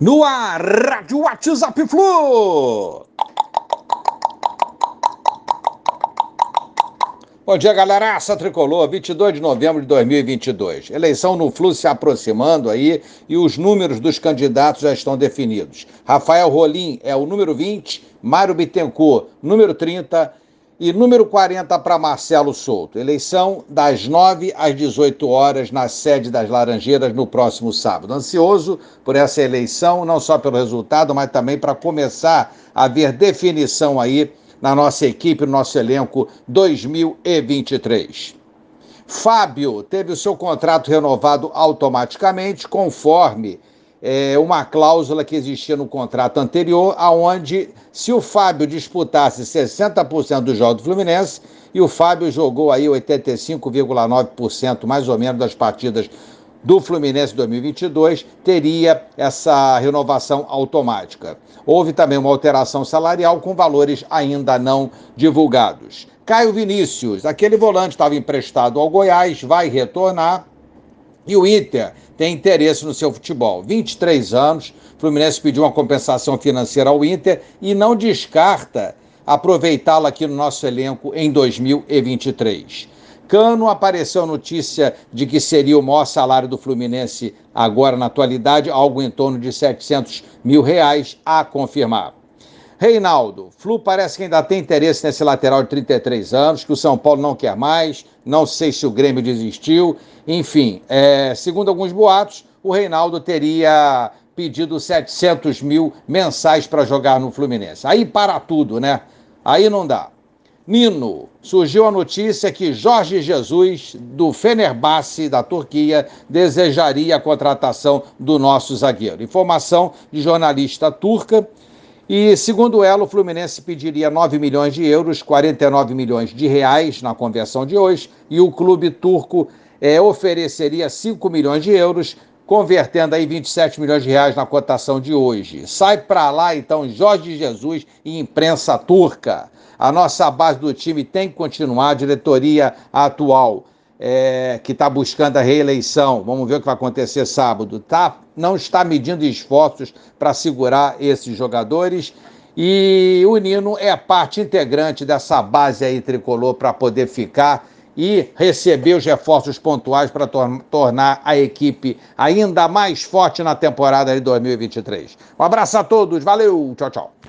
No ar, Rádio WhatsApp Flu. Bom dia, galera. Essa tricolor, 22 de novembro de 2022. Eleição no Flu se aproximando aí e os números dos candidatos já estão definidos. Rafael Rolim é o número 20, Mário Bittencourt, número 30 e número 40 para Marcelo Souto. Eleição das 9 às 18 horas na sede das Laranjeiras no próximo sábado. Ansioso por essa eleição, não só pelo resultado, mas também para começar a ver definição aí na nossa equipe, no nosso elenco 2023. Fábio teve o seu contrato renovado automaticamente, conforme é, uma cláusula que existia no contrato anterior, aonde se o Fábio disputasse 60% dos jogos do Fluminense, e o Fábio jogou aí 85,9% mais ou menos das partidas do Fluminense 2022, teria essa renovação automática. Houve também uma alteração salarial com valores ainda não divulgados. Caio Vinícius, aquele volante estava emprestado ao Goiás, vai retornar e o Inter tem interesse no seu futebol. 23 anos, o Fluminense pediu uma compensação financeira ao Inter e não descarta aproveitá-lo aqui no nosso elenco em 2023. Cano apareceu notícia de que seria o maior salário do Fluminense agora na atualidade, algo em torno de 700 mil reais a confirmar. Reinaldo, Flu parece que ainda tem interesse nesse lateral de 33 anos, que o São Paulo não quer mais, não sei se o Grêmio desistiu. Enfim, é, segundo alguns boatos, o Reinaldo teria pedido 700 mil mensais para jogar no Fluminense. Aí para tudo, né? Aí não dá. Nino, surgiu a notícia que Jorge Jesus, do Fenerbahçe, da Turquia, desejaria a contratação do nosso zagueiro. Informação de jornalista turca e, segundo ela, o Fluminense pediria 9 milhões de euros, 49 milhões de reais na conversão de hoje, e o clube turco é, ofereceria 5 milhões de euros, convertendo aí 27 milhões de reais na cotação de hoje. Sai para lá, então, Jorge Jesus e imprensa turca. A nossa base do time tem que continuar, a diretoria atual é, que está buscando a reeleição, vamos ver o que vai acontecer sábado, tá? não está medindo esforços para segurar esses jogadores. E o Nino é parte integrante dessa base aí tricolor para poder ficar e receber os reforços pontuais para tor tornar a equipe ainda mais forte na temporada de 2023. Um abraço a todos, valeu, tchau, tchau.